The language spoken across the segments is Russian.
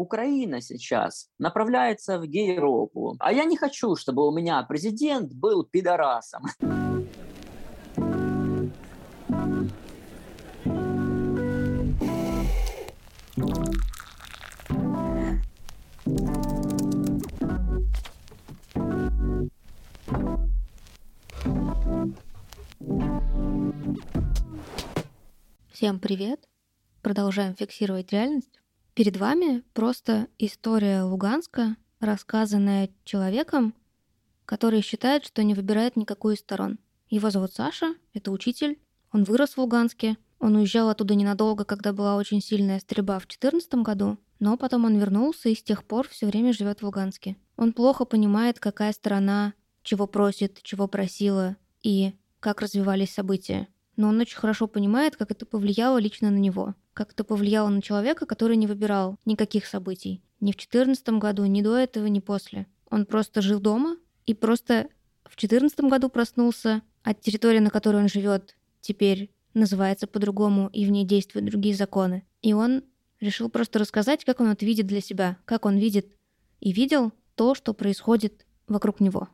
Украина сейчас направляется в Европу, а я не хочу, чтобы у меня президент был пидорасом. Всем привет! Продолжаем фиксировать реальность. Перед вами просто история Луганска, рассказанная человеком, который считает, что не выбирает никакую из сторон. Его зовут Саша, это учитель, он вырос в Луганске, он уезжал оттуда ненадолго, когда была очень сильная стрельба в 2014 году, но потом он вернулся и с тех пор все время живет в Луганске. Он плохо понимает, какая сторона чего просит, чего просила и как развивались события но он очень хорошо понимает, как это повлияло лично на него, как это повлияло на человека, который не выбирал никаких событий. Ни в 2014 году, ни до этого, ни после. Он просто жил дома и просто в 2014 году проснулся, а территория, на которой он живет, теперь называется по-другому, и в ней действуют другие законы. И он решил просто рассказать, как он это видит для себя, как он видит и видел то, что происходит вокруг него.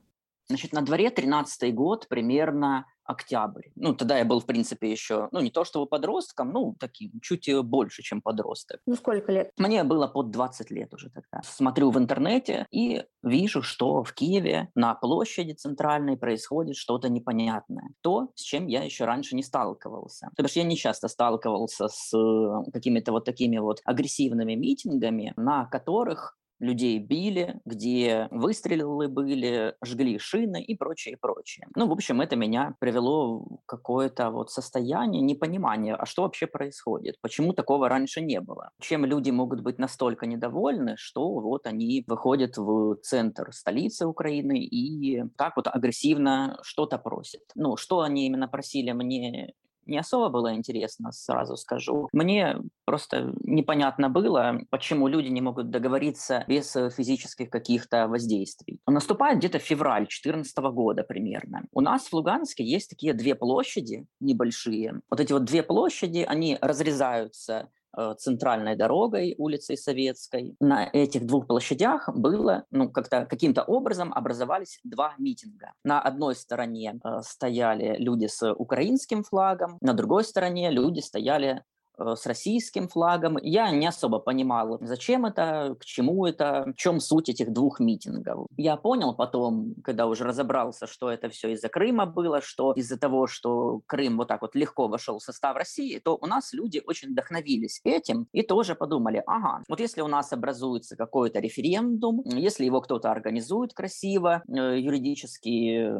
Значит, на дворе 13 год, примерно октябрь. Ну, тогда я был, в принципе, еще, ну, не то чтобы подростком, ну, таким, чуть больше, чем подросток. Ну, сколько лет? Мне было под 20 лет уже тогда. Смотрю в интернете и вижу, что в Киеве на площади центральной происходит что-то непонятное. То, с чем я еще раньше не сталкивался. То есть я не часто сталкивался с э, какими-то вот такими вот агрессивными митингами, на которых людей били, где выстрелы были, жгли шины и прочее, прочее. Ну, в общем, это меня привело в какое-то вот состояние непонимания, а что вообще происходит, почему такого раньше не было, чем люди могут быть настолько недовольны, что вот они выходят в центр столицы Украины и так вот агрессивно что-то просят. Ну, что они именно просили, мне не особо было интересно, сразу скажу. Мне просто непонятно было, почему люди не могут договориться без физических каких-то воздействий. Наступает где-то февраль 2014 года примерно. У нас в Луганске есть такие две площади небольшие. Вот эти вот две площади, они разрезаются центральной дорогой, улицей Советской. На этих двух площадях было, ну, как-то каким-то образом образовались два митинга. На одной стороне э, стояли люди с украинским флагом, на другой стороне люди стояли Э, с российским флагом. Я не особо понимал, зачем это, к чему это, в чем суть этих двух митингов. Я понял потом, когда уже разобрался, что это все из-за Крыма было, что из-за того, что Крым вот так вот легко вошел в состав России, то у нас люди очень вдохновились этим и тоже подумали, ага, вот если у нас образуется какой-то референдум, если его кто-то организует красиво, э, юридически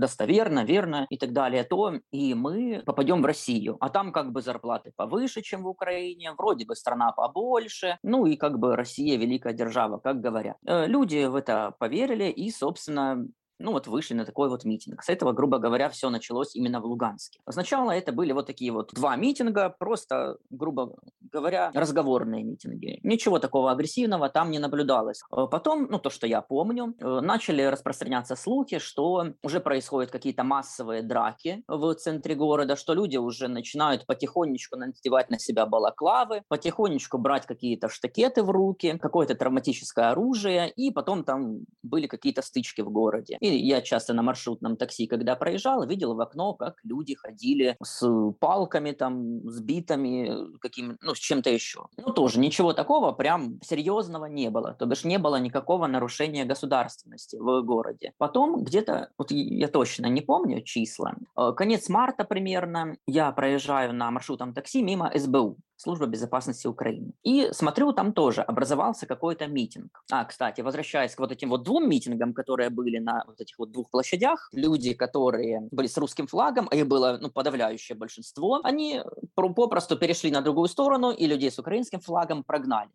достоверно, верно и так далее, то и мы попадем в Россию. А там как бы зарплаты повыше, чем в Украине, вроде бы страна побольше, ну и как бы Россия великая держава, как говорят. Э, люди в это поверили и, собственно, ну вот вышли на такой вот митинг. С этого, грубо говоря, все началось именно в Луганске. Сначала это были вот такие вот два митинга, просто, грубо говоря, разговорные митинги. Ничего такого агрессивного там не наблюдалось. Э, потом, ну то, что я помню, э, начали распространяться слухи, что уже происходят какие-то массовые драки в центре города, что люди уже начинают потихонечку надевать на себя балаклавы, потихонечку брать какие-то штакеты в руки, какое-то травматическое оружие, и потом там были какие-то стычки в городе. И я часто на маршрутном такси, когда проезжал, видел в окно, как люди ходили с палками, там, с битами, каким, ну, с чем-то еще. Ну, тоже ничего такого прям серьезного не было. То бишь не было никакого нарушения государственности в городе. Потом где-то, вот я точно не помню числа, э, конец марта примерно, я проезжаю на маршрутном такси мимо СБУ. Служба безопасности Украины. И смотрю, там тоже образовался какой-то митинг. А, кстати, возвращаясь к вот этим вот двум митингам, которые были на вот этих вот двух площадях, люди, которые были с русским флагом, а их было ну, подавляющее большинство, они попросту перешли на другую сторону и людей с украинским флагом прогнали.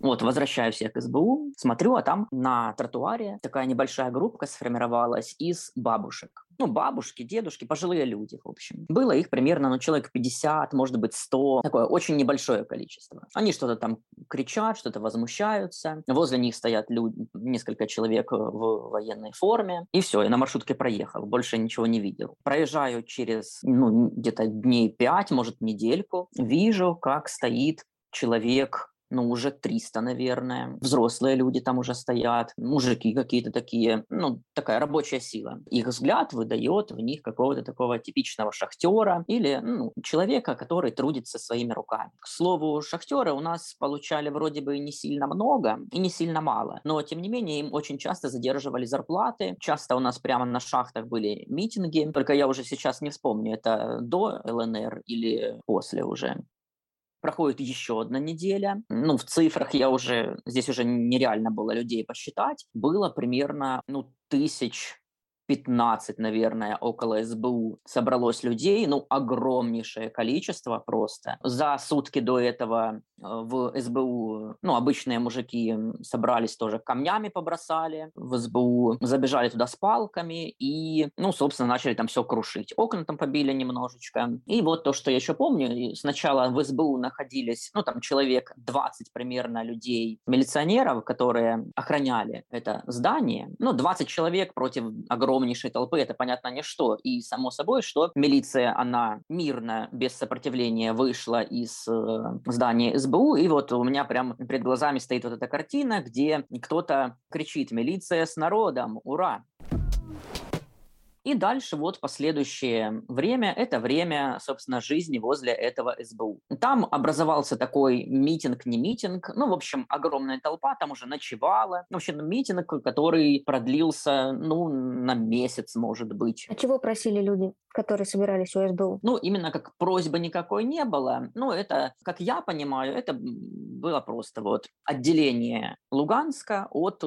Вот, возвращаюсь я к СБУ, смотрю, а там на тротуаре такая небольшая группа сформировалась из бабушек. Ну, бабушки, дедушки, пожилые люди, в общем. Было их примерно, ну, человек 50, может быть, 100. Такое очень небольшое количество. Они что-то там кричат, что-то возмущаются. Возле них стоят люди, несколько человек в военной форме. И все, я на маршрутке проехал, больше ничего не видел. Проезжаю через, ну, где-то дней 5, может, недельку. Вижу, как стоит человек ну, уже 300, наверное. Взрослые люди там уже стоят, мужики какие-то такие, ну, такая рабочая сила. Их взгляд выдает в них какого-то такого типичного шахтера или ну, человека, который трудится своими руками. К слову, шахтеры у нас получали вроде бы не сильно много и не сильно мало, но, тем не менее, им очень часто задерживали зарплаты. Часто у нас прямо на шахтах были митинги, только я уже сейчас не вспомню, это до ЛНР или после уже. Проходит еще одна неделя. Ну, в цифрах я уже, здесь уже нереально было людей посчитать. Было примерно, ну, тысяч 15, наверное, около СБУ собралось людей, ну, огромнейшее количество просто. За сутки до этого э, в СБУ, ну, обычные мужики собрались тоже камнями побросали в СБУ, забежали туда с палками и, ну, собственно, начали там все крушить. Окна там побили немножечко. И вот то, что я еще помню, сначала в СБУ находились, ну, там человек 20 примерно людей, милиционеров, которые охраняли это здание. Ну, 20 человек против огромного огромнейшей толпы, это, понятно, ничто. И, само собой, что милиция, она мирно, без сопротивления вышла из э, здания СБУ, и вот у меня прямо перед глазами стоит вот эта картина, где кто-то кричит «Милиция с народом! Ура!» И дальше вот последующее время, это время, собственно, жизни возле этого СБУ. Там образовался такой митинг, не митинг, ну, в общем, огромная толпа там уже ночевала. В общем, митинг, который продлился, ну, на месяц, может быть. А чего просили люди? Которые собирались у СБУ? Ну, именно как просьбы никакой не было. Ну, это, как я понимаю, это было просто вот отделение Луганска от э,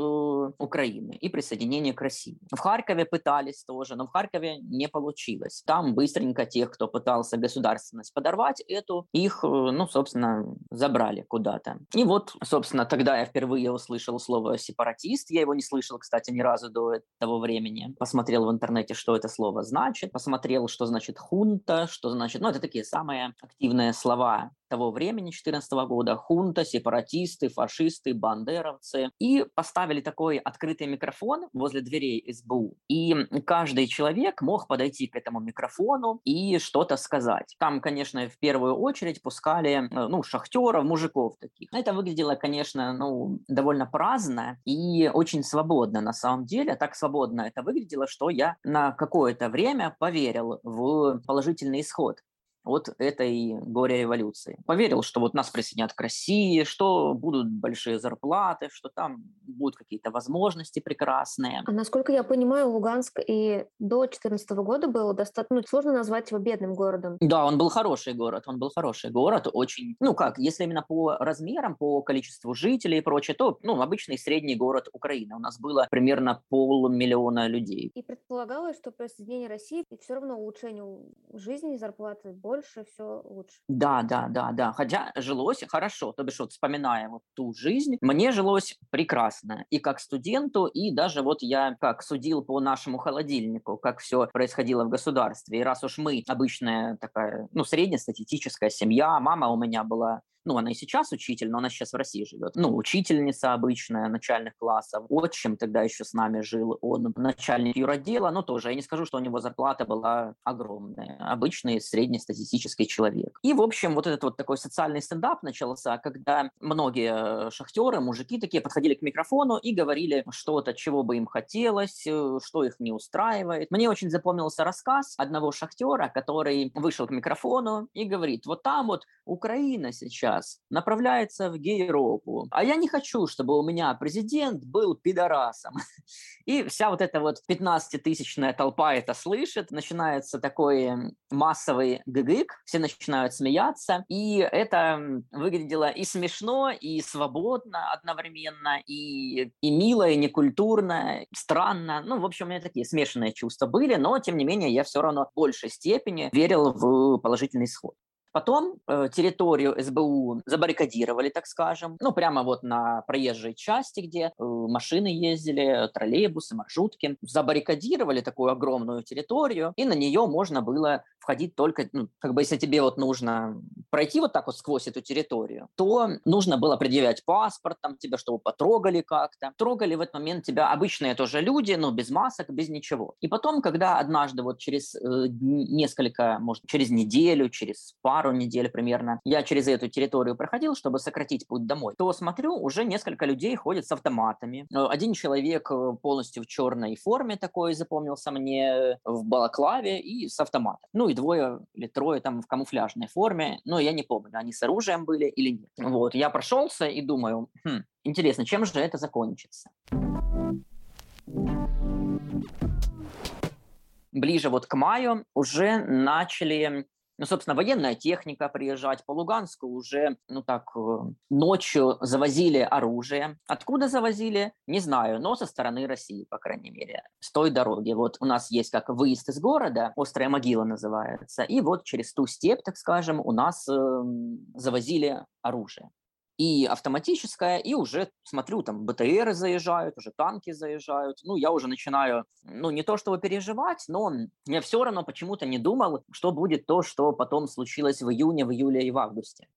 Украины и присоединение к России. В Харькове пытались тоже, но в Харькове не получилось. Там быстренько тех, кто пытался государственность подорвать, эту их, э, ну, собственно, забрали куда-то. И вот, собственно, тогда я впервые услышал слово «сепаратист». Я его не слышал, кстати, ни разу до того времени. Посмотрел в интернете, что это слово значит. Посмотрел посмотрел, что значит хунта, что значит... Ну, это такие самые активные слова того времени, 2014 года, хунта, сепаратисты, фашисты, бандеровцы. И поставили такой открытый микрофон возле дверей СБУ. И каждый человек мог подойти к этому микрофону и что-то сказать. Там, конечно, в первую очередь пускали, э, ну, шахтеров, мужиков таких. Это выглядело, конечно, ну, довольно праздно и очень свободно на самом деле. Так свободно это выглядело, что я на какое-то время поверил в положительный исход от этой горе-революции. Поверил, что вот нас присоединят к России, что будут большие зарплаты, что там будут какие-то возможности прекрасные. А насколько я понимаю, Луганск и до 2014 года был достаточно ну, сложно назвать его бедным городом. Да, он был хороший город, он был хороший город, очень, ну как, если именно по размерам, по количеству жителей и прочее, то, ну, обычный средний город Украины. У нас было примерно полмиллиона людей. И предполагалось, что присоединение России все равно улучшению жизни и зарплаты больше, все лучше. Да, да, да, да. Хотя жилось хорошо. То бишь, вот вспоминая вот ту жизнь, мне жилось прекрасно. И как студенту, и даже вот я как судил по нашему холодильнику, как все происходило в государстве. И раз уж мы обычная такая, ну, среднестатистическая семья, мама у меня была ну, она и сейчас учитель, но она сейчас в России живет. Ну, учительница обычная начальных классов. Отчим тогда еще с нами жил. Он начальник юродела, но тоже я не скажу, что у него зарплата была огромная. Обычный среднестатистический человек. И, в общем, вот этот вот такой социальный стендап начался, когда многие шахтеры, мужики такие подходили к микрофону и говорили что-то, чего бы им хотелось, э, что их не устраивает. Мне очень запомнился рассказ одного шахтера, который вышел к микрофону и говорит, вот там вот Украина сейчас сейчас направляется в Гейропу, а я не хочу, чтобы у меня президент был пидорасом. И вся вот эта вот 15-тысячная толпа это слышит, начинается такой массовый гыгык, все начинают смеяться, и это выглядело и смешно, и свободно одновременно, и, и мило, и некультурно, странно. Ну, в общем, у меня такие смешанные чувства были, но, тем не менее, я все равно в большей степени верил в положительный исход. Потом э, территорию СБУ забаррикадировали, так скажем, ну, прямо вот на проезжей части, где э, машины ездили, троллейбусы, маршрутки. Забаррикадировали такую огромную территорию, и на нее можно было входить только, ну, как бы если тебе вот нужно пройти вот так вот сквозь эту территорию, то нужно было предъявлять паспорт, там тебя, чтобы потрогали как-то. Трогали в этот момент тебя обычные тоже люди, но без масок, без ничего. И потом, когда однажды вот через э, несколько, может, через неделю, через пару пару недель примерно, я через эту территорию проходил, чтобы сократить путь домой, то смотрю, уже несколько людей ходят с автоматами. Э, один человек э, полностью в черной форме такой запомнился мне, в балаклаве и с автоматом. Ну и двое или трое там в камуфляжной форме, но я не помню, они с оружием были или нет. Вот, я прошелся и думаю, хм, интересно, чем же это закончится? Ближе вот к маю уже начали ну, собственно, военная техника приезжать по Луганску уже, ну так, э, ночью завозили оружие. Откуда завозили, не знаю, но со стороны России, по крайней мере, с той дороги. Вот у нас есть как выезд из города, Острая могила называется, и вот через ту степь, так скажем, у нас э, завозили оружие и автоматическая, и уже смотрю, там БТРы заезжают, уже танки заезжают. Ну, я уже начинаю, ну, не то чтобы переживать, но я все равно почему-то не думал, что будет то, что потом случилось в июне, в июле и в августе.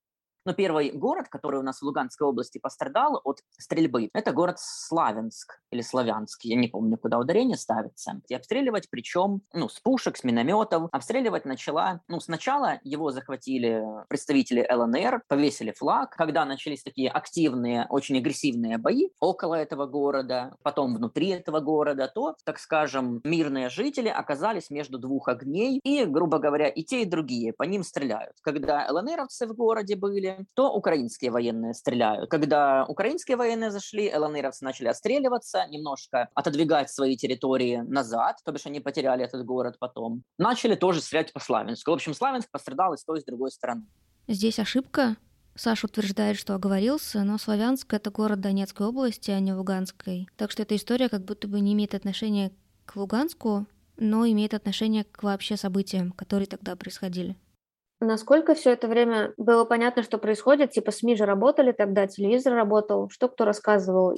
Но первый город, который у нас в Луганской области пострадал от стрельбы, это город Славянск или Славянск, я не помню, куда ударение ставится. И обстреливать, причем, ну, с пушек, с минометов. Обстреливать начала, ну, сначала его захватили представители ЛНР, повесили флаг. Когда начались такие активные, очень агрессивные бои около этого города, потом внутри этого города, то, так скажем, мирные жители оказались между двух огней, и, грубо говоря, и те, и другие по ним стреляют. Когда ЛНРовцы в городе были, то украинские военные стреляют. Когда украинские военные зашли, ЛНРовцы начали отстреливаться, немножко отодвигать свои территории назад, то бишь они потеряли этот город потом. Начали тоже стрелять по Славянску. В общем, Славянск пострадал и с той, и с другой стороны. Здесь ошибка. Саша утверждает, что оговорился, но Славянск — это город Донецкой области, а не Луганской. Так что эта история как будто бы не имеет отношения к Луганску, но имеет отношение к вообще событиям, которые тогда происходили. Насколько все это время было понятно, что происходит? Типа СМИ же работали тогда, телевизор работал. Что кто рассказывал?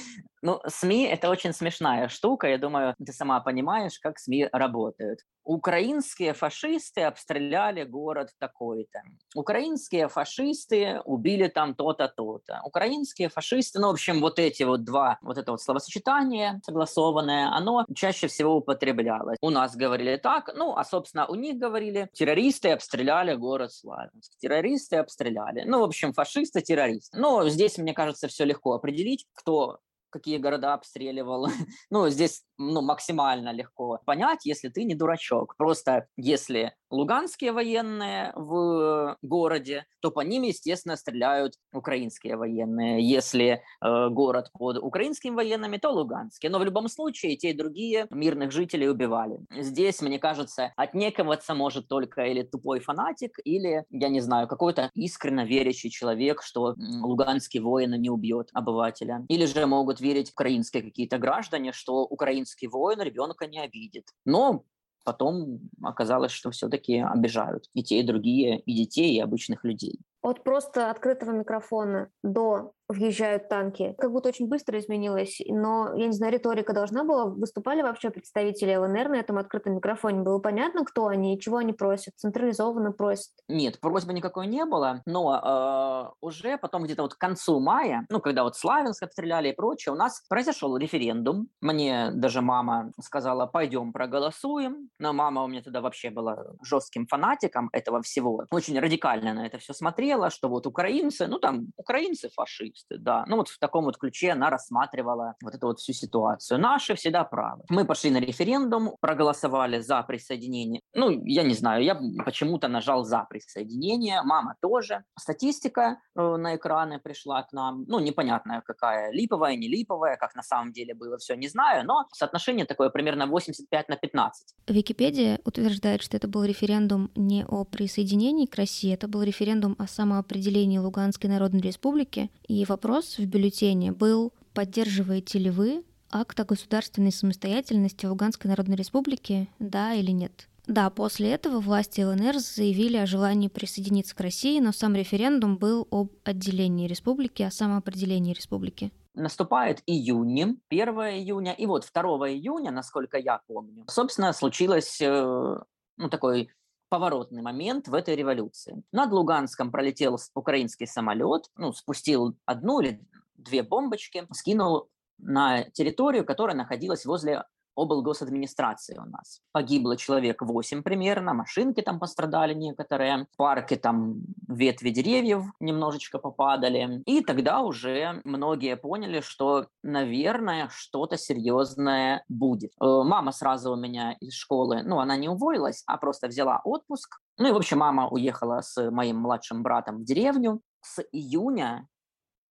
Ну, СМИ – это очень смешная штука. Я думаю, ты сама понимаешь, как СМИ работают. Украинские фашисты обстреляли город такой-то. Украинские фашисты убили там то-то, то-то. Украинские фашисты, ну, в общем, вот эти вот два, вот это вот словосочетание согласованное, оно чаще всего употреблялось. У нас говорили так, ну, а, собственно, у них говорили, террористы обстреляли город Славянск. Террористы обстреляли. Ну, в общем, фашисты, террористы. Но здесь, мне кажется, все легко определить, кто какие города обстреливал. ну, здесь ну, максимально легко понять, если ты не дурачок. Просто если луганские военные в городе, то по ним, естественно, стреляют украинские военные. Если э, город под украинскими военными, то луганские. Но в любом случае те и другие мирных жителей убивали. Здесь, мне кажется, отнекиваться может только или тупой фанатик, или, я не знаю, какой-то искренне верящий человек, что луганский воин не убьет обывателя. Или же могут верить украинские какие-то граждане, что украинский воин ребенка не обидит. Но потом оказалось, что все-таки обижают и те, и другие, и детей, и обычных людей. От просто открытого микрофона до въезжают танки. Как будто очень быстро изменилось, но, я не знаю, риторика должна была. Выступали вообще представители ЛНР на этом открытом микрофоне? Было понятно, кто они и чего они просят? Централизованно просят? Нет, просьбы никакой не было, но э, уже потом где-то вот к концу мая, ну, когда вот Славянск обстреляли и прочее, у нас произошел референдум. Мне даже мама сказала, пойдем проголосуем. Но мама у меня тогда вообще была жестким фанатиком этого всего. Очень радикально на это все смотрела, что вот украинцы, ну, там, украинцы фашисты да. Ну вот в таком вот ключе она рассматривала вот эту вот всю ситуацию. Наши всегда правы. Мы пошли на референдум, проголосовали за присоединение. Ну, я не знаю, я почему-то нажал за присоединение, мама тоже. Статистика э, на экраны пришла к нам, ну, непонятная какая, липовая, не липовая, как на самом деле было, все не знаю, но соотношение такое примерно 85 на 15. Википедия утверждает, что это был референдум не о присоединении к России, это был референдум о самоопределении Луганской Народной Республики, и вопрос в бюллетене был, поддерживаете ли вы акт о государственной самостоятельности Луганской Народной Республики, да или нет. Да, после этого власти ЛНР заявили о желании присоединиться к России, но сам референдум был об отделении республики, о самоопределении республики. Наступает июнь, 1 июня, и вот 2 июня, насколько я помню, собственно, случилось э, ну, такой поворотный момент в этой революции. Над Луганском пролетел украинский самолет, ну, спустил одну или две бомбочки, скинул на территорию, которая находилась возле облгосадминистрации у нас. Погибло человек 8 примерно, машинки там пострадали некоторые, в парке там ветви деревьев немножечко попадали. И тогда уже многие поняли, что, наверное, что-то серьезное будет. Э, мама сразу у меня из школы, ну, она не уволилась, а просто взяла отпуск. Ну и, в общем, мама уехала с моим младшим братом в деревню. С июня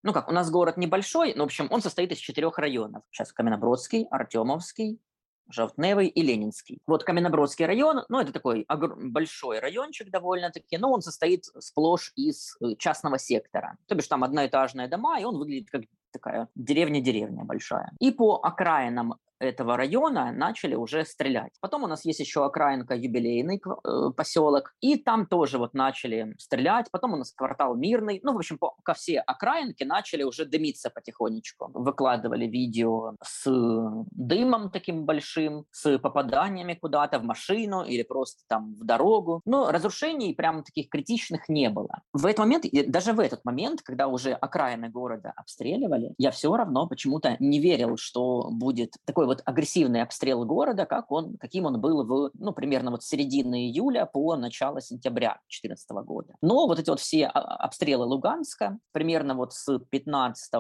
ну как, у нас город небольшой, но, в общем, он состоит из четырех районов. Сейчас Каменнобродский, Артемовский, Жовтневый и Ленинский. Вот Каменнобродский район, ну, это такой большой райончик довольно-таки, но он состоит сплошь из э, частного сектора. То бишь там одноэтажные дома, и он выглядит как такая деревня-деревня большая. И по окраинам этого района начали уже стрелять. Потом у нас есть еще окраинка юбилейный э, поселок, и там тоже вот начали стрелять. Потом у нас квартал Мирный. Ну, в общем, по, ко все окраинки начали уже дымиться потихонечку. Выкладывали видео с дымом таким большим, с попаданиями куда-то в машину или просто там в дорогу. Но разрушений прям таких критичных не было. В этот момент, даже в этот момент, когда уже окраины города обстреливали, я все равно почему-то не верил, что будет такой такой вот агрессивный обстрел города, как он, каким он был в, ну, примерно вот середины июля по начало сентября 2014 года. Но вот эти вот все а, обстрелы Луганска примерно вот с 15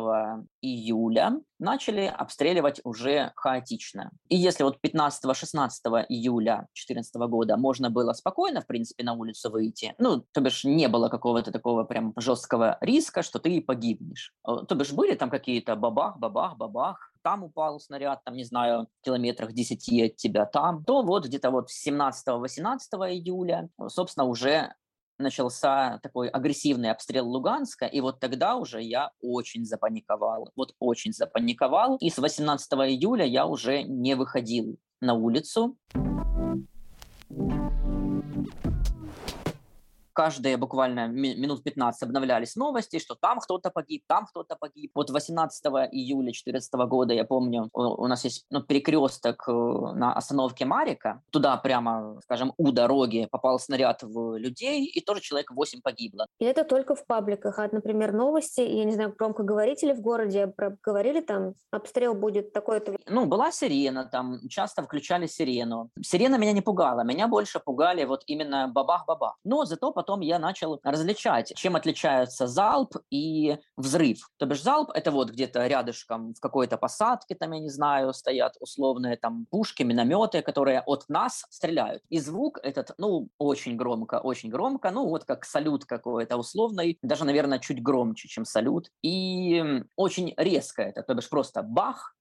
июля начали обстреливать уже хаотично. И если вот 15-16 июля 2014 года можно было спокойно, в принципе, на улицу выйти, ну, то бишь не было какого-то такого прям жесткого риска, что ты погибнешь. Э, то бишь были там какие-то бабах, бабах, бабах, там упал снаряд, там, не знаю, километрах 10 от тебя там, то вот где-то вот 17-18 июля, собственно, уже начался такой агрессивный обстрел Луганска, и вот тогда уже я очень запаниковал, вот очень запаниковал, и с 18 июля я уже не выходил на улицу каждые буквально минут 15 обновлялись новости, что там кто-то погиб, там кто-то погиб. Вот 18 июля 2014 года, я помню, у нас есть ну, перекресток э, на остановке Марика. Туда прямо, скажем, у дороги попал снаряд в людей, и тоже человек 8 погибло. И это только в пабликах. А, например, новости, я не знаю, громкоговорители в городе говорили там, обстрел будет такой-то. Ну, была сирена там, часто включали сирену. Сирена меня не пугала, меня больше пугали вот именно бабах-бабах. Но зато потом потом я начал различать, чем отличаются залп и взрыв. То бишь залп — это вот где-то рядышком в какой-то посадке, там, я не знаю, стоят условные там пушки, минометы, которые от нас стреляют. И звук этот, ну, очень громко, очень громко, ну, вот как салют какой-то условный, даже, наверное, чуть громче, чем салют. И очень резко это, то бишь просто бах,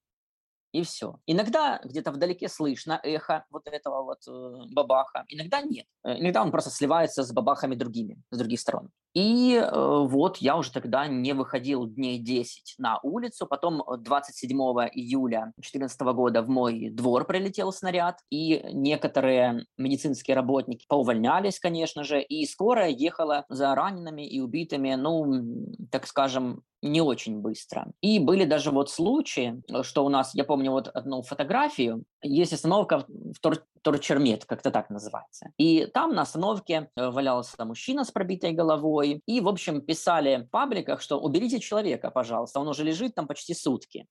и все. Иногда где-то вдалеке слышно эхо вот этого вот э, бабаха, иногда нет. Э, иногда он просто сливается с бабахами другими, с других сторон. И э, вот я уже тогда не выходил дней 10 на улицу. Потом 27 июля 2014 года в мой двор прилетел снаряд, и некоторые медицинские работники поувольнялись, конечно же, и скорая ехала за ранеными и убитыми, ну, так скажем, не очень быстро. И были даже вот случаи, что у нас, я помню вот одну фотографию, есть остановка в Тор Торчермет, как-то так называется. И там на остановке э, валялся мужчина с пробитой головой, и, в общем, писали в пабликах, что уберите человека, пожалуйста, он уже лежит там почти сутки.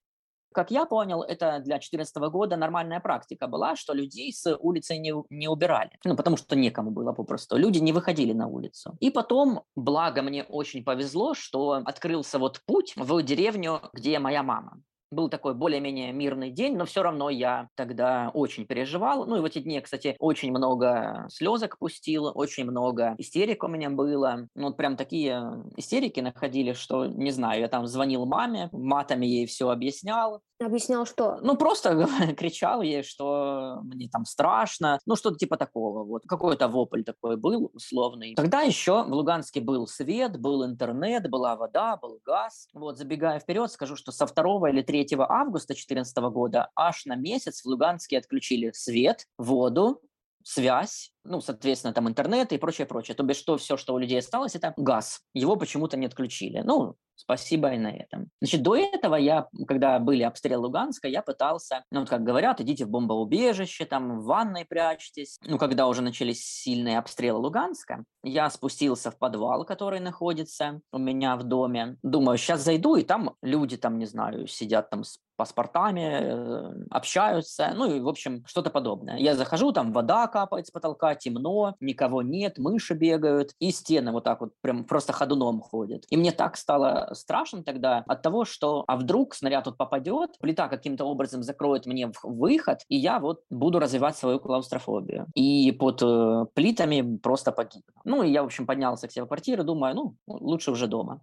Как я понял, это для 2014 года нормальная практика была, что людей с улицы не, не убирали. Ну, потому что некому было попросту. Люди не выходили на улицу. И потом, благо мне очень повезло, что открылся вот путь в деревню, где моя мама был такой более-менее мирный день, но все равно я тогда очень переживал. Ну и в эти дни, кстати, очень много слезок пустил, очень много истерик у меня было. Ну вот прям такие истерики находили, что, не знаю, я там звонил маме, матами ей все объяснял, Объяснял что? Ну, просто кричал ей, что мне там страшно, ну, что-то типа такого. Вот какой-то вопль такой был условный. Тогда еще в Луганске был свет, был интернет, была вода, был газ. Вот, забегая вперед, скажу, что со 2 или 3 августа 2014 года аж на месяц в Луганске отключили свет, воду, связь, ну, соответственно, там интернет и прочее, прочее. То бишь, что все, что у людей осталось, это газ. Его почему-то не отключили. Ну, спасибо и на этом. Значит, до этого я, когда были обстрелы Луганска, я пытался, ну, вот как говорят, идите в бомбоубежище, там, в ванной прячьтесь. Ну, когда уже начались сильные обстрелы Луганска, я спустился в подвал, который находится у меня в доме. Думаю, сейчас зайду, и там люди, там, не знаю, сидят там с паспортами, э, общаются, ну и, в общем, что-то подобное. Я захожу, там вода капает с потолка, темно, никого нет, мыши бегают, и стены вот так вот прям просто ходуном ходят. И мне так стало страшно тогда от того, что а вдруг снаряд тут попадет, плита каким-то образом закроет мне выход, и я вот буду развивать свою клаустрофобию. И под э, плитами просто погибну. Ну и я, в общем, поднялся к себе в квартиру, думаю, ну, лучше уже дома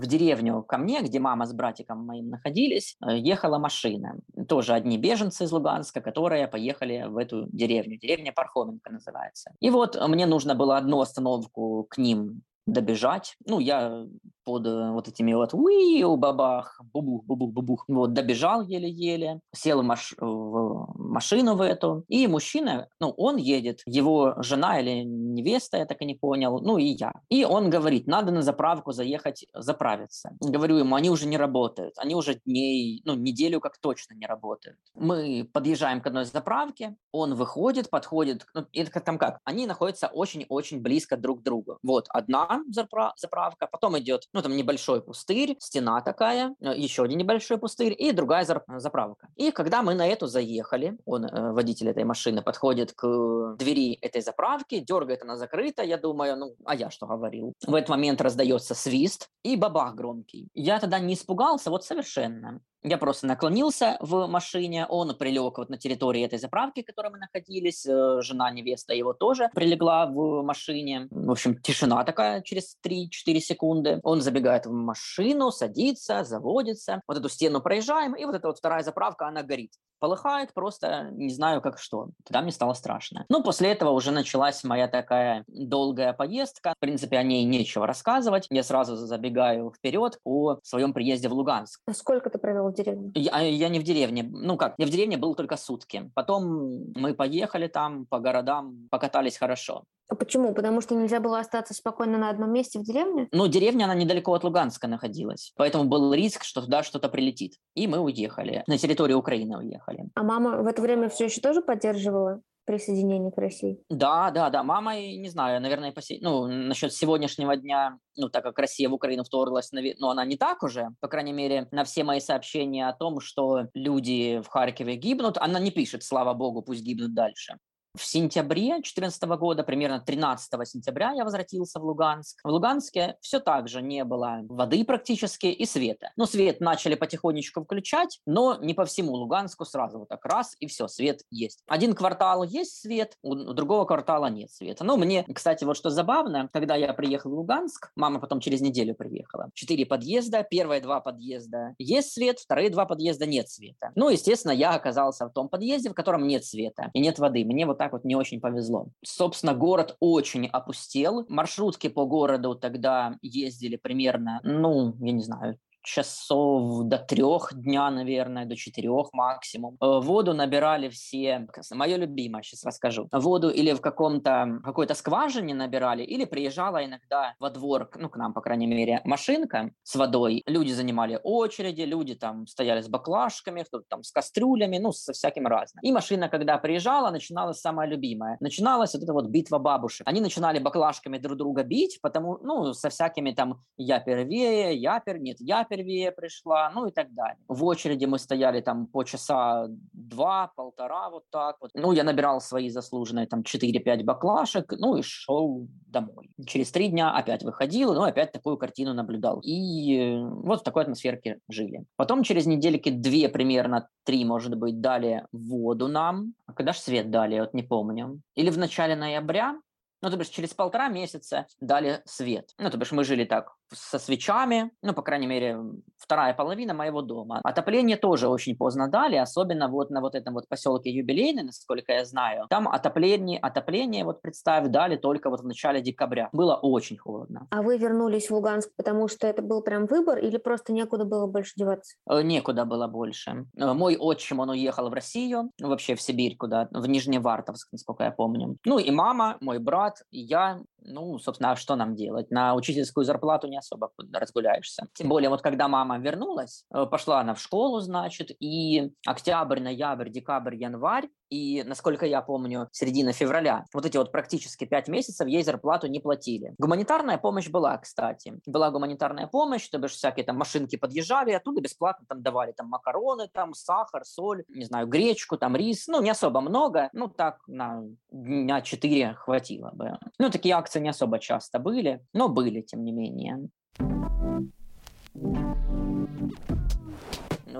в деревню ко мне, где мама с братиком моим находились, э, ехала машина. Тоже одни беженцы из Луганска, которые поехали в эту деревню. Деревня Пархоменко называется. И вот мне нужно было одну остановку к ним добежать. Ну, я под э, вот этими вот уиу бабах, бубух, бубух, бубух. Вот, добежал еле-еле, сел в, маш... в машину в эту, и мужчина, ну, он едет, его жена или невеста, я так и не понял, ну, и я. И он говорит, надо на заправку заехать, заправиться. Говорю ему, они уже не работают, они уже дней, ну, неделю как точно не работают. Мы подъезжаем к одной заправке, он выходит, подходит, ну, это там как, они находятся очень-очень близко друг к другу. Вот, одна заправка, потом идет ну, там небольшой пустырь, стена такая, э, еще один небольшой пустырь и другая заправка. И когда мы на эту заехали, он, э, водитель этой машины, подходит к двери этой заправки, дергает, она закрыта, я думаю, ну, а я что говорил? В этот момент раздается свист и бабах громкий. Я тогда не испугался, вот совершенно. Я просто наклонился в машине, он прилег вот на территории этой заправки, в которой мы находились, э, жена, невеста его тоже прилегла в машине. В общем, тишина такая через 3-4 секунды. Он забегает в машину, садится, заводится. Вот эту стену проезжаем, и вот эта вот вторая заправка, она горит. Полыхает просто, не знаю как что. Тогда мне стало страшно. Ну, после этого уже началась моя такая долгая поездка. В принципе, о ней нечего рассказывать. Я сразу забегаю вперед о своем приезде в Луганск. Сколько ты провел в деревне? Я, я не в деревне. Ну как, я в деревне был только сутки. Потом мы поехали там по городам, покатались хорошо. А почему? Потому что нельзя было остаться спокойно на одном месте в деревне? Ну, деревня, она недалеко от Луганска находилась. Поэтому был риск, что туда что-то прилетит. И мы уехали. На территорию Украины уехали. А мама в это время все еще тоже поддерживала? Присоединение к России. Да, да, да. Мама, не знаю, наверное, по ну, насчет сегодняшнего дня, ну, так как Россия в Украину вторглась, но ну, она не так уже, по крайней мере, на все мои сообщения о том, что люди в Харькове гибнут, она не пишет, слава богу, пусть гибнут дальше. В сентябре 2014 года, примерно 13 сентября, я возвратился в Луганск. В Луганске все так же не было воды практически и света. Ну, свет начали потихонечку включать, но не по всему Луганску сразу вот так раз, и все, свет есть. Один квартал есть свет, у другого квартала нет света. Ну, мне, кстати, вот что забавно, когда я приехал в Луганск, мама потом через неделю приехала. Четыре подъезда, первые два подъезда есть свет, вторые два подъезда нет света. Ну, естественно, я оказался в том подъезде, в котором нет света и нет воды. Мне вот так вот не очень повезло. Собственно, город очень опустел. Маршрутки по городу тогда ездили примерно, ну, я не знаю, часов до трех дня, наверное, до четырех максимум. Э, воду набирали все, мое любимое, сейчас расскажу. Воду или в каком-то, какой-то скважине набирали, или приезжала иногда во двор, ну, к нам, по крайней мере, машинка с водой. Люди занимали очереди, люди там стояли с баклажками, кто-то там с кастрюлями, ну, со всяким разным. И машина, когда приезжала, начиналась самая любимая. Начиналась вот эта вот битва бабушек. Они начинали баклажками друг друга бить, потому, ну, со всякими там «я первее», «я пер», «нет, я первее пришла, ну и так далее. В очереди мы стояли там по часа два, полтора, вот так вот. Ну, я набирал свои заслуженные там 4-5 баклашек, ну и шел домой. Через три дня опять выходил, ну опять такую картину наблюдал. И э, вот в такой атмосферке жили. Потом через недельки две примерно, три, может быть, дали воду нам. А когда же свет дали, вот не помню. Или в начале ноября, ну, то бишь через полтора месяца дали свет. Ну, то бишь мы жили так со свечами, ну, по крайней мере, вторая половина моего дома. Отопление тоже очень поздно дали, особенно вот на вот этом вот поселке Юбилейный, насколько я знаю. Там отопление, отопление, вот представь, дали только вот в начале декабря. Было очень холодно. А вы вернулись в Луганск, потому что это был прям выбор или просто некуда было больше деваться? Э, некуда было больше. Э, мой отчим, он уехал в Россию, вообще в Сибирь куда, в Нижневартовск, насколько я помню. Ну и мама, мой брат, и я, ну, собственно, а что нам делать? На учительскую зарплату не особо разгуляешься. Тем более, вот когда мама вернулась, э, пошла она в школу, значит, и октябрь, ноябрь, декабрь, январь, и, насколько я помню, середина февраля, вот эти вот практически пять месяцев ей зарплату не платили. Гуманитарная помощь была, кстати. Была гуманитарная помощь, то бишь всякие там машинки подъезжали, оттуда бесплатно там давали там макароны, там сахар, соль, не знаю, гречку, там рис. Ну, не особо много, ну, так на дня четыре хватило бы. Ну, такие акции не особо часто были, но были, тем не менее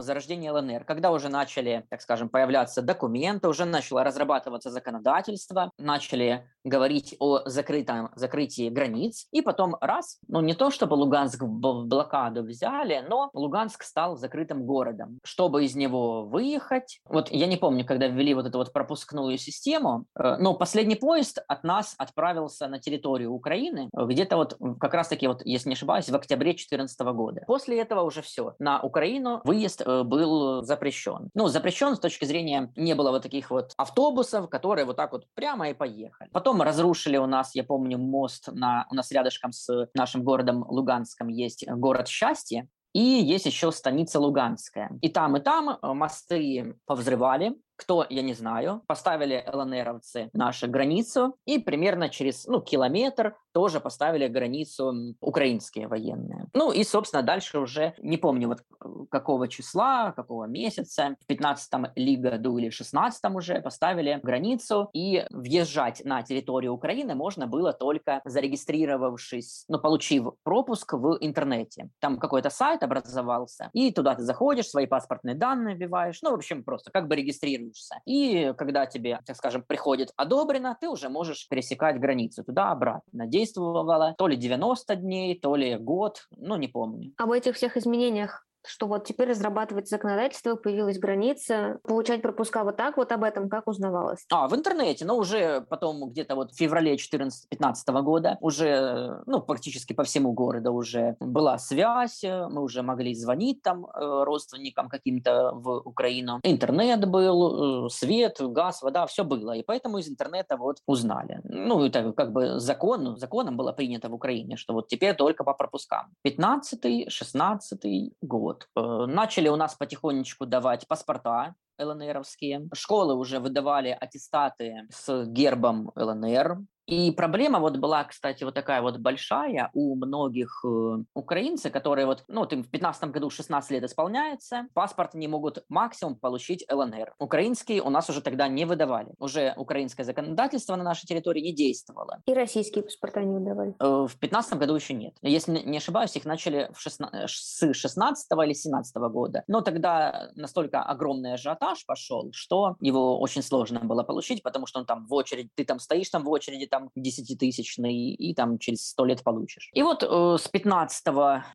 зарождения ЛНР, когда уже начали, так скажем, появляться документы, уже начало разрабатываться законодательство, начали говорить о закрытом, закрытии границ, и потом раз, ну не то чтобы Луганск в блокаду взяли, но Луганск стал закрытым городом. Чтобы из него выехать, вот я не помню, когда ввели вот эту вот пропускную систему, э, но последний поезд от нас отправился на территорию Украины где-то вот как раз-таки вот, если не ошибаюсь, в октябре 2014 года. После этого уже все. На Украину выезд был запрещен. Ну, запрещен с точки зрения, не было вот таких вот автобусов, которые вот так вот прямо и поехали. Потом разрушили у нас, я помню, мост на, у нас рядышком с нашим городом Луганском есть город Счастье, и есть еще станица Луганская. И там, и там э, мосты повзрывали, кто, я не знаю, поставили ЛНРовцы нашу границу, и примерно через ну, километр тоже поставили границу украинские военные. Ну и, собственно, дальше уже, не помню вот какого числа, какого месяца, в 15-м ли году или 16-м уже поставили границу, и въезжать на территорию Украины можно было только зарегистрировавшись, ну, получив пропуск в интернете. Там какой-то сайт образовался, и туда ты заходишь, свои паспортные данные вбиваешь, ну, в общем, просто как бы регистрируешься. И когда тебе, так скажем, приходит одобрено, ты уже можешь пересекать границу туда-обратно действовала то ли 90 дней, то ли год, ну не помню. Об этих всех изменениях что вот теперь разрабатывать законодательство, появилась граница, получать пропуска вот так, вот об этом как узнавалось? А, в интернете, но уже потом где-то вот в феврале 2014-2015 года уже, ну, практически по всему городу уже была связь, мы уже могли звонить там э, родственникам каким-то в Украину. Интернет был, э, свет, газ, вода, все было, и поэтому из интернета вот узнали. Ну, это как бы закон, ну, законом было принято в Украине, что вот теперь только по пропускам. 15-16 год вот. Э, начали у нас потихонечку давать паспорта ЛНРовские. Школы уже выдавали аттестаты с гербом ЛНР. И проблема вот была, кстати, вот такая вот большая у многих э, украинцев, которые вот, ну, вот им в 15 году 16 лет исполняется, паспорт не могут максимум получить ЛНР. Украинские у нас уже тогда не выдавали. Уже украинское законодательство на нашей территории не действовало. И российские паспорта не выдавали? Э, в 15 году еще нет. Если не ошибаюсь, их начали в 16, с 16 или 17 года. Но тогда настолько огромный ажиотаж пошел, что его очень сложно было получить, потому что он там в очередь, ты там стоишь там в очереди, там там десятитысячный, и там через сто лет получишь. И вот э, с 15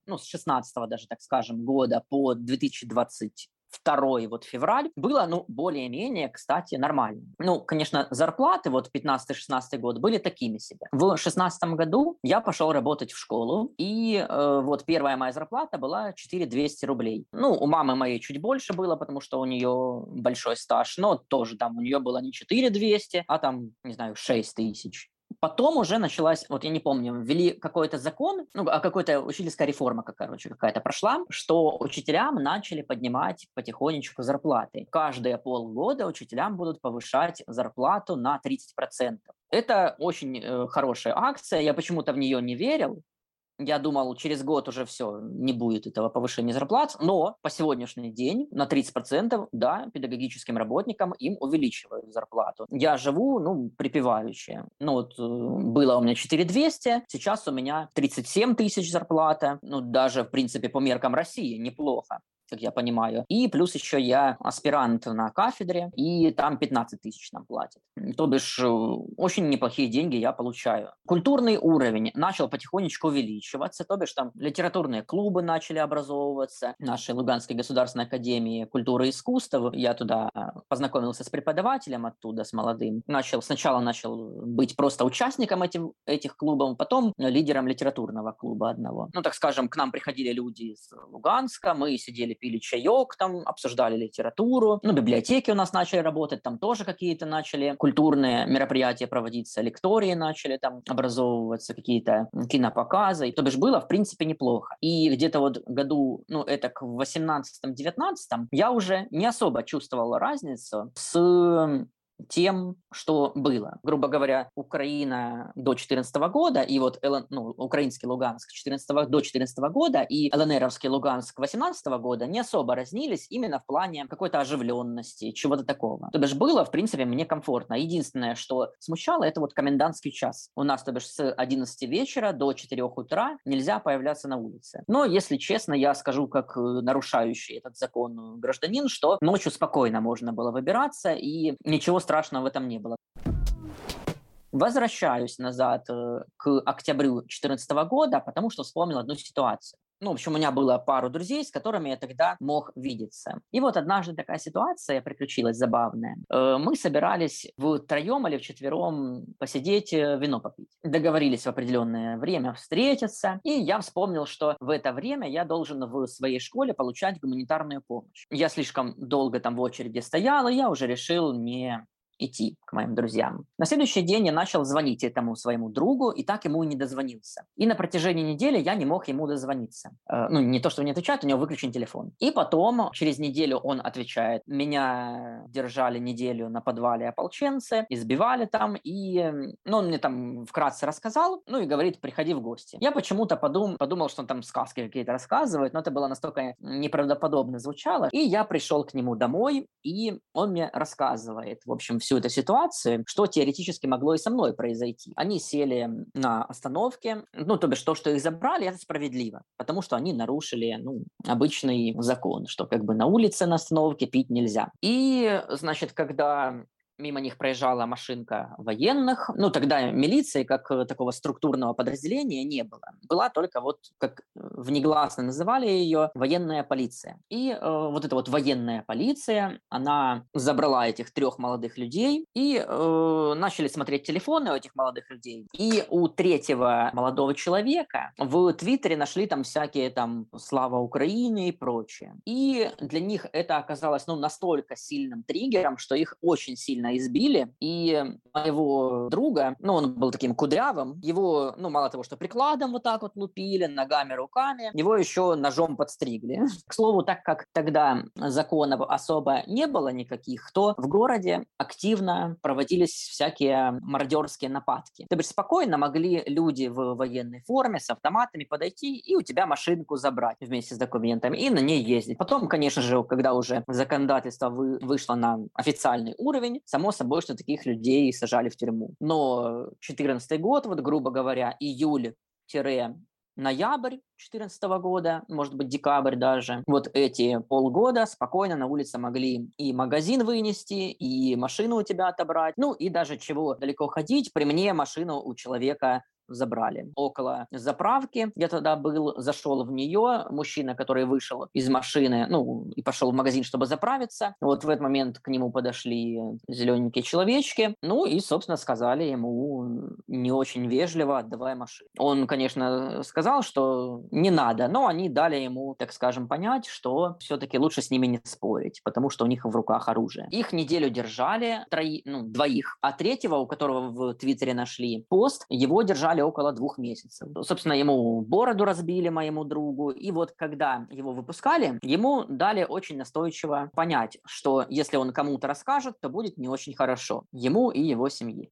ну, с 16 даже, так скажем, года по 2020 2 вот февраль было, ну, более-менее, кстати, нормально. Ну, конечно, зарплаты вот 15-16 год были такими себе. В 16 году я пошел работать в школу, и э, вот первая моя зарплата была 4200 рублей. Ну, у мамы моей чуть больше было, потому что у нее большой стаж, но тоже там у нее было не 4200, а там, не знаю, 6 тысяч. Потом уже началась, вот я не помню, ввели какой-то закон, ну, а какая-то учительская реформа, как, короче, какая-то прошла, что учителям начали поднимать потихонечку зарплаты. Каждые полгода учителям будут повышать зарплату на 30%. Это очень э, хорошая акция, я почему-то в нее не верил, я думал, через год уже все, не будет этого повышения зарплат, но по сегодняшний день на 30%, да, педагогическим работникам им увеличивают зарплату. Я живу, ну, припеваючи. Ну, вот э, было у меня 4200, сейчас у меня 37 тысяч зарплата, ну, даже, в принципе, по меркам России неплохо как я понимаю. И плюс еще я аспирант на кафедре, и там 15 тысяч нам платят. То бишь, э, очень неплохие деньги я получаю. Культурный уровень начал потихонечку увеличиваться, то бишь там литературные клубы начали образовываться, нашей Луганской государственной академии культуры и искусств. Я туда познакомился с преподавателем оттуда, с молодым. Начал, сначала начал быть просто участником этих, этих клубов, потом лидером литературного клуба одного. Ну, так скажем, к нам приходили люди из Луганска, мы сидели пили чаек, там обсуждали литературу. Ну, библиотеки у нас начали работать, там тоже какие-то начали культурные мероприятия проводиться, лектории начали там образовываться, какие-то кинопоказы. То бишь было, в принципе, неплохо. И где-то вот году, ну, это к 18-19 я уже не особо чувствовал разницу с тем, что было. Грубо говоря, Украина до 2014 года и вот ну, украинский Луганск 14 до 2014 года и ЛНРовский Луганск 2018 года не особо разнились именно в плане какой-то оживленности, чего-то такого. То бишь было, в принципе, мне комфортно. Единственное, что смущало, это вот комендантский час. У нас, то бишь, с 11 вечера до 4 утра нельзя появляться на улице. Но, если честно, я скажу, как э, нарушающий этот закон гражданин, что ночью спокойно можно было выбираться, и ничего страшного в этом не было. Возвращаюсь назад э, к октябрю 2014 года, потому что вспомнил одну ситуацию. Ну, в общем, у меня было пару друзей, с которыми я тогда мог видеться. И вот однажды такая ситуация приключилась забавная. Э, мы собирались в троем или в четвером посидеть, э, вино попить. Договорились в определенное время встретиться, и я вспомнил, что в это время я должен в своей школе получать гуманитарную помощь. Я слишком долго там в очереди стоял, и я уже решил не идти к моим друзьям. На следующий день я начал звонить этому своему другу, и так ему и не дозвонился. И на протяжении недели я не мог ему дозвониться. Э, ну, не то, что не отвечает, у него выключен телефон. И потом, через неделю он отвечает, меня держали неделю на подвале ополченцы, избивали там, и, ну, он мне там вкратце рассказал, ну, и говорит, приходи в гости. Я почему-то подум, подумал, что он там сказки какие-то рассказывает, но это было настолько неправдоподобно звучало. И я пришел к нему домой, и он мне рассказывает, в общем, всю эту ситуацию, что теоретически могло и со мной произойти. Они сели на остановке, ну, то бишь то, что их забрали, это справедливо, потому что они нарушили, ну, обычный закон, что как бы на улице на остановке пить нельзя. И, значит, когда мимо них проезжала машинка военных. Ну, тогда милиции, как э, такого структурного подразделения, не было. Была только вот, как э, внегласно называли ее, военная полиция. И э, вот эта вот военная полиция, она забрала этих трех молодых людей и э, начали смотреть телефоны у этих молодых людей. И у третьего молодого человека в Твиттере нашли там всякие там «Слава Украине» и прочее. И для них это оказалось, ну, настолько сильным триггером, что их очень сильно сильно избили, и моего друга, ну, он был таким кудрявым, его, ну, мало того, что прикладом вот так вот лупили, ногами, руками, его еще ножом подстригли. К слову, так как тогда законов особо не было никаких, то в городе активно проводились всякие мародерские нападки. То есть спокойно могли люди в военной форме с автоматами подойти и у тебя машинку забрать вместе с документами и на ней ездить. Потом, конечно же, когда уже законодательство вы, вышло на официальный уровень, само собой, что таких людей сажали в тюрьму. Но 2014 год, вот грубо говоря, июль ноябрь 2014 года, может быть, декабрь даже. Вот эти полгода спокойно на улице могли и магазин вынести, и машину у тебя отобрать, ну и даже чего далеко ходить. При мне машину у человека забрали. Около заправки я тогда был, зашел в нее, мужчина, который вышел из машины, ну, и пошел в магазин, чтобы заправиться. Вот в этот момент к нему подошли зелененькие человечки, ну, и, собственно, сказали ему не очень вежливо, отдавай машину. Он, конечно, сказал, что не надо, но они дали ему, так скажем, понять, что все-таки лучше с ними не спорить, потому что у них в руках оружие. Их неделю держали, трои, ну, двоих, а третьего, у которого в Твиттере нашли пост, его держали держали около двух месяцев. Собственно, ему бороду разбили моему другу, и вот когда его выпускали, ему дали очень настойчиво понять, что если он кому-то расскажет, то будет не очень хорошо ему и его семье.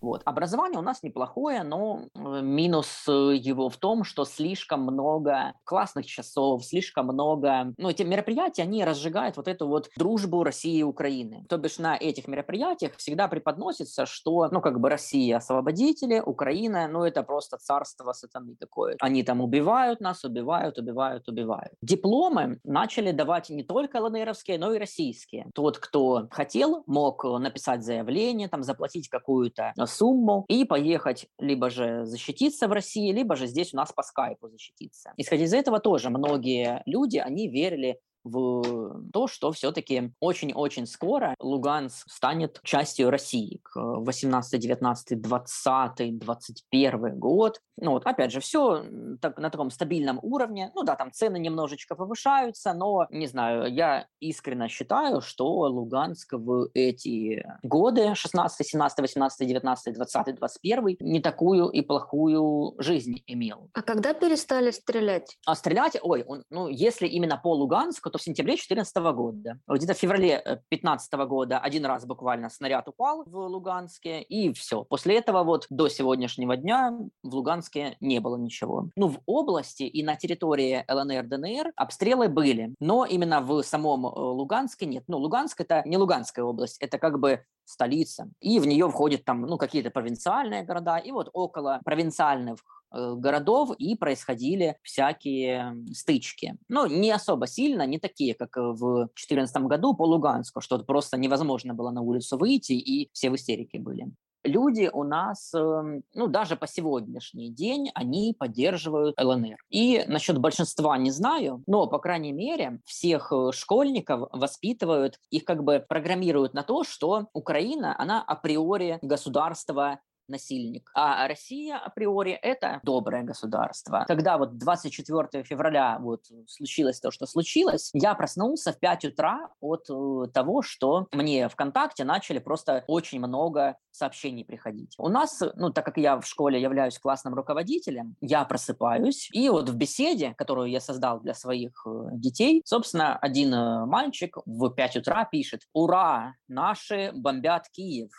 Вот. Образование у нас неплохое, но э, минус э, его в том, что слишком много классных часов, слишком много... Ну, эти мероприятия, они разжигают вот эту вот дружбу России и Украины. То бишь на этих мероприятиях всегда преподносится, что, ну, как бы Россия освободители, Украина, ну, это просто царство сатаны такое. Они там убивают нас, убивают, убивают, убивают. Дипломы начали давать не только ЛНРовские, но и российские. Тот, кто хотел, мог написать заявление, там, заплатить какую-то сумму и поехать либо же защититься в России, либо же здесь у нас по скайпу защититься. Исходя из этого тоже многие люди, они верили в то, что все-таки очень-очень скоро Луганск станет частью России к 18, 19, 20, 21 год. Ну вот, опять же, все так, на таком стабильном уровне. Ну да, там цены немножечко повышаются, но, не знаю, я искренне считаю, что Луганск в эти годы, 16, 17, 18, 19, 20, 21, не такую и плохую жизнь имел. А когда перестали стрелять? А стрелять, ой, он, ну если именно по Луганску, то в сентябре 2014 года. Где-то в феврале 2015 года один раз буквально снаряд упал в Луганске, и все. После этого вот до сегодняшнего дня в Луганске не было ничего. Ну, в области и на территории ЛНР, ДНР обстрелы были, но именно в самом Луганске нет. Ну, Луганск – это не Луганская область, это как бы столица, и в нее входят там, ну, какие-то провинциальные города, и вот около провинциальных э, городов и происходили всякие стычки. Ну, не особо сильно, не такие, как в 2014 году по Луганску, что просто невозможно было на улицу выйти, и все в истерике были люди у нас, эм, ну, даже по сегодняшний день, они поддерживают ЛНР. И насчет большинства не знаю, но, по крайней мере, всех э, школьников воспитывают, их как бы программируют на то, что Украина, она априори государство насильник. А Россия априори это доброе государство. Когда вот 24 февраля вот случилось то, что случилось, я проснулся в 5 утра от э, того, что мне ВКонтакте начали просто очень много сообщений приходить. У нас, ну, так как я в школе являюсь классным руководителем, я просыпаюсь, и вот в беседе, которую я создал для своих э, детей, собственно, один э, мальчик в 5 утра пишет «Ура! Наши бомбят Киев!»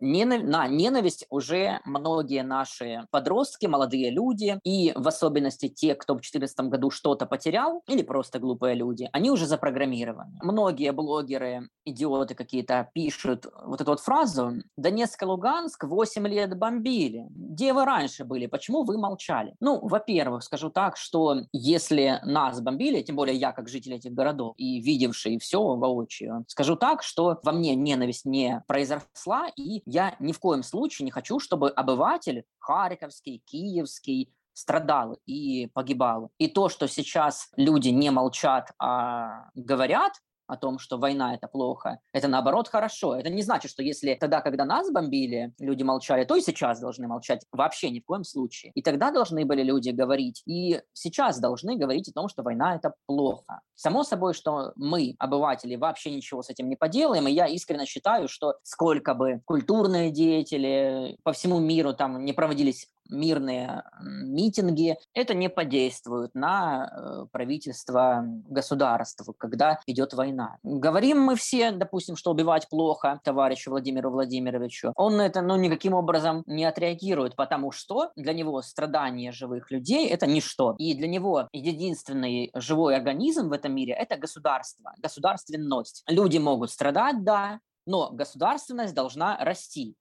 На ненависть уже многие наши подростки, молодые люди, и в особенности те, кто в 2014 году что-то потерял, или просто глупые люди, они уже запрограммированы. Многие блогеры, идиоты какие-то, пишут вот эту вот фразу «Донецк и Луганск 8 лет бомбили. Где вы раньше были? Почему вы молчали?» Ну, во-первых, скажу так, что если нас бомбили, тем более я как житель этих городов и видевший все воочию, скажу так, что во мне ненависть не произросла, и я ни в коем случае не хочу, чтобы обыватель Харьковский, Киевский, страдал и погибал. И то, что сейчас люди не молчат, а говорят, о том, что война это плохо, это наоборот хорошо. Это не значит, что если тогда, когда нас бомбили, люди молчали, то и сейчас должны молчать. Вообще ни в коем случае. И тогда должны были люди говорить, и сейчас должны говорить о том, что война это плохо. Само собой, что мы, обыватели, вообще ничего с этим не поделаем, и я искренне считаю, что сколько бы культурные деятели по всему миру там не проводились мирные митинги, это не подействует на э, правительство государства, когда идет война. Говорим мы все, допустим, что убивать плохо товарищу Владимиру Владимировичу. Он на это ну, никаким образом не отреагирует, потому что для него страдания живых людей – это ничто. И для него единственный живой организм в этом мире – это государство, государственность. Люди могут страдать, да, но государственность должна расти.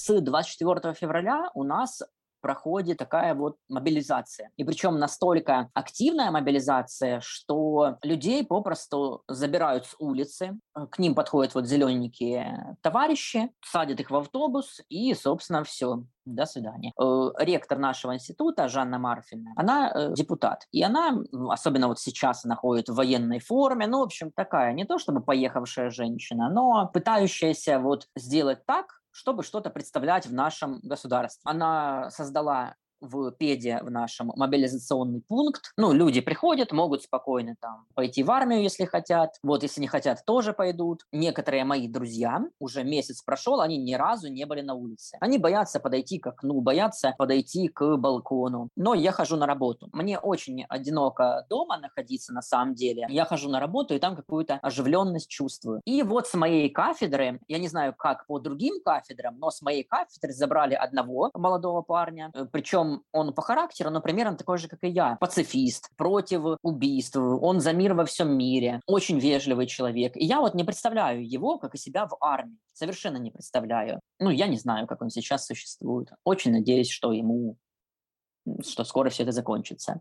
С 24 февраля у нас проходит такая вот мобилизация. И причем настолько активная мобилизация, что людей попросту забирают с улицы, к ним подходят вот зелененькие товарищи, садят их в автобус и, собственно, все. До свидания. Э, ректор нашего института Жанна Марфина, она э, депутат. И она, особенно вот сейчас, находит в военной форме. Ну, в общем, такая, не то чтобы поехавшая женщина, но пытающаяся вот сделать так, чтобы что-то представлять в нашем государстве. Она создала в педе в нашем мобилизационный пункт. Ну, люди приходят, могут спокойно там пойти в армию, если хотят. Вот, если не хотят, тоже пойдут. Некоторые мои друзья, уже месяц прошел, они ни разу не были на улице. Они боятся подойти к окну, боятся подойти к балкону. Но я хожу на работу. Мне очень одиноко дома находиться на самом деле. Я хожу на работу и там какую-то оживленность чувствую. И вот с моей кафедры, я не знаю, как по другим кафедрам, но с моей кафедры забрали одного молодого парня, причем он по характеру, но примерно такой же, как и я. Пацифист, против убийств, он за мир во всем мире, очень вежливый человек. И я вот не представляю его, как и себя в армии. Совершенно не представляю. Ну, я не знаю, как он сейчас существует. Очень надеюсь, что ему, что скоро все это закончится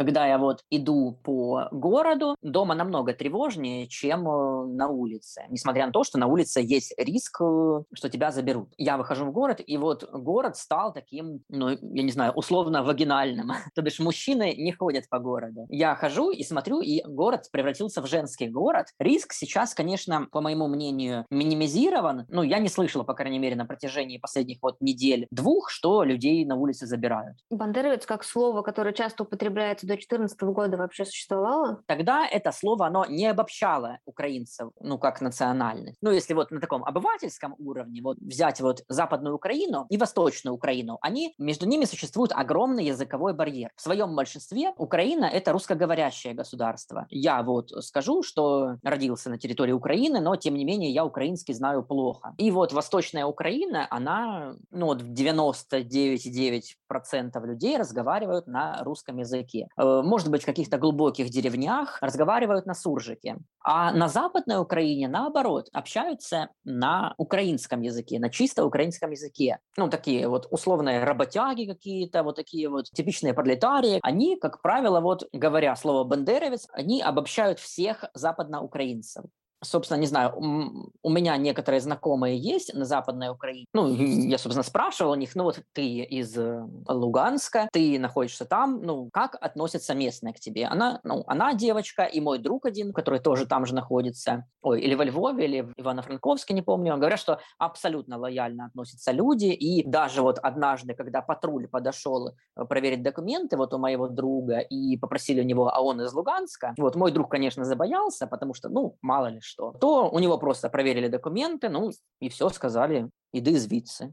когда я вот иду по городу, дома намного тревожнее, чем э, на улице. Несмотря на то, что на улице есть риск, э, что тебя заберут. Я выхожу в город, и вот город стал таким, ну, я не знаю, условно вагинальным. То бишь мужчины не ходят по городу. Я хожу и смотрю, и город превратился в женский город. Риск сейчас, конечно, по моему мнению, минимизирован. Ну, я не слышала, по крайней мере, на протяжении последних вот недель двух, что людей на улице забирают. Бандеровец как слово, которое часто употребляется до 2014 года вообще существовало? Тогда это слово, оно не обобщало украинцев, ну, как национальность. Ну, если вот на таком обывательском уровне, вот взять вот Западную Украину и Восточную Украину, они, между ними существует огромный языковой барьер. В своем большинстве Украина — это русскоговорящее государство. Я вот скажу, что родился на территории Украины, но, тем не менее, я украинский знаю плохо. И вот Восточная Украина, она, ну, вот в 99,9% людей разговаривают на русском языке. Э, может быть, в каких-то глубоких деревнях разговаривают на суржике. А на Западной Украине, наоборот, общаются на украинском языке, на чисто украинском языке. Ну, такие вот условные работяги какие-то, вот такие вот типичные пролетарии. Они, как правило, вот говоря слово «бандеровец», они обобщают всех западноукраинцев собственно, не знаю, у меня некоторые знакомые есть на Западной Украине. Ну, я, собственно, спрашивал у них, ну вот ты из э, Луганска, ты находишься там, ну, как относятся местные к тебе? Она, ну, она девочка, и мой друг один, который тоже там же находится, ой, или во Львове, или в Ивано-Франковске, не помню, говорят, что абсолютно лояльно относятся люди, и даже вот однажды, когда патруль подошел э, проверить документы вот у моего друга, и попросили у него, а он из Луганска, вот мой друг, конечно, забоялся, потому что, ну, мало ли что, то у него просто проверили документы, ну и все, сказали, иди звідси.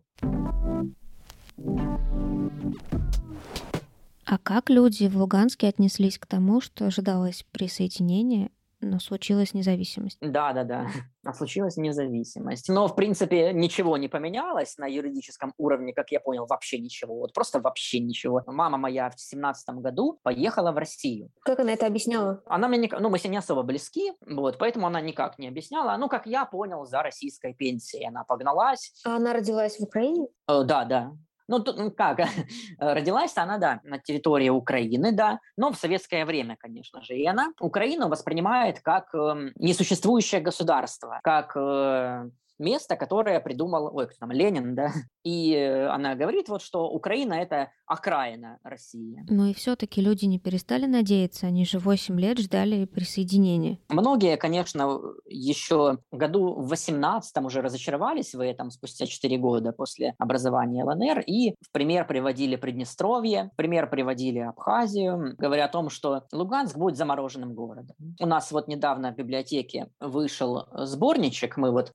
А как люди в Луганске отнеслись к тому, что ожидалось присоединение но случилась независимость. Да, да, да. А случилась независимость. Но, в принципе, ничего не поменялось на юридическом уровне, как я понял, вообще ничего. Вот просто вообще ничего. Мама моя в семнадцатом году поехала в Россию. Как она это объясняла? Она мне, не, ну, мы с ней не особо близки, вот, поэтому она никак не объясняла. Ну, как я понял, за российской пенсией она погналась. А она родилась в Украине? Э, да, да. Ну, тут, как, родилась она, да, на территории Украины, да, но в советское время, конечно же. И она Украину воспринимает как э, несуществующее государство, как э, место, которое придумал, ой, кто там, Ленин, да, и э, она говорит вот, что Украина — это окраина России. Но и все-таки люди не перестали надеяться, они же 8 лет ждали присоединения. Многие, конечно, еще году в 18 уже разочаровались в этом спустя 4 года после образования ЛНР и в пример приводили Приднестровье, в пример приводили Абхазию, говоря о том, что Луганск будет замороженным городом. У нас вот недавно в библиотеке вышел сборничек, мы вот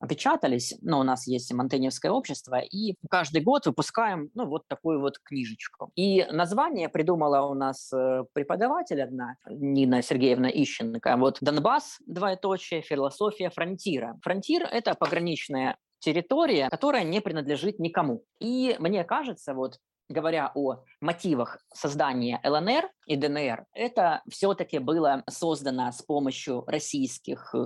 но у нас есть Монтеневское общество, и каждый год выпускаем ну, вот такую вот книжечку. И название придумала у нас э, преподаватель одна, Нина Сергеевна Ищенко. Вот «Донбасс, двоеточие, философия фронтира». Фронтир – это пограничная территория, которая не принадлежит никому. И мне кажется, вот говоря о мотивах создания ЛНР и ДНР, это все-таки было создано с помощью российских э,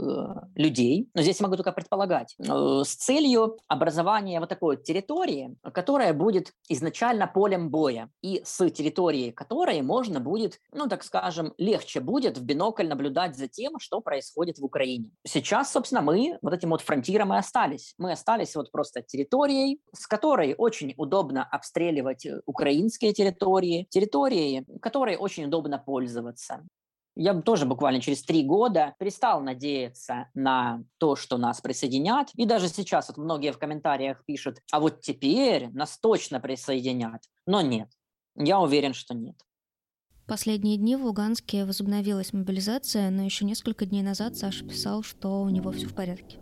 людей, но здесь могу только предполагать, э, с целью образования вот такой территории, которая будет изначально полем боя, и с территории которой можно будет, ну так скажем, легче будет в бинокль наблюдать за тем, что происходит в Украине. Сейчас, собственно, мы вот этим вот фронтиром и остались. Мы остались вот просто территорией, с которой очень удобно обстреливать э, украинские территории, территории, которой очень удобно пользоваться. Я тоже буквально через три года перестал надеяться на то, что нас присоединят. И даже сейчас вот многие в комментариях пишут, а вот теперь нас точно присоединят. Но нет, я уверен, что нет. Последние дни в Луганске возобновилась мобилизация, но еще несколько дней назад Саша писал, что у него все в порядке.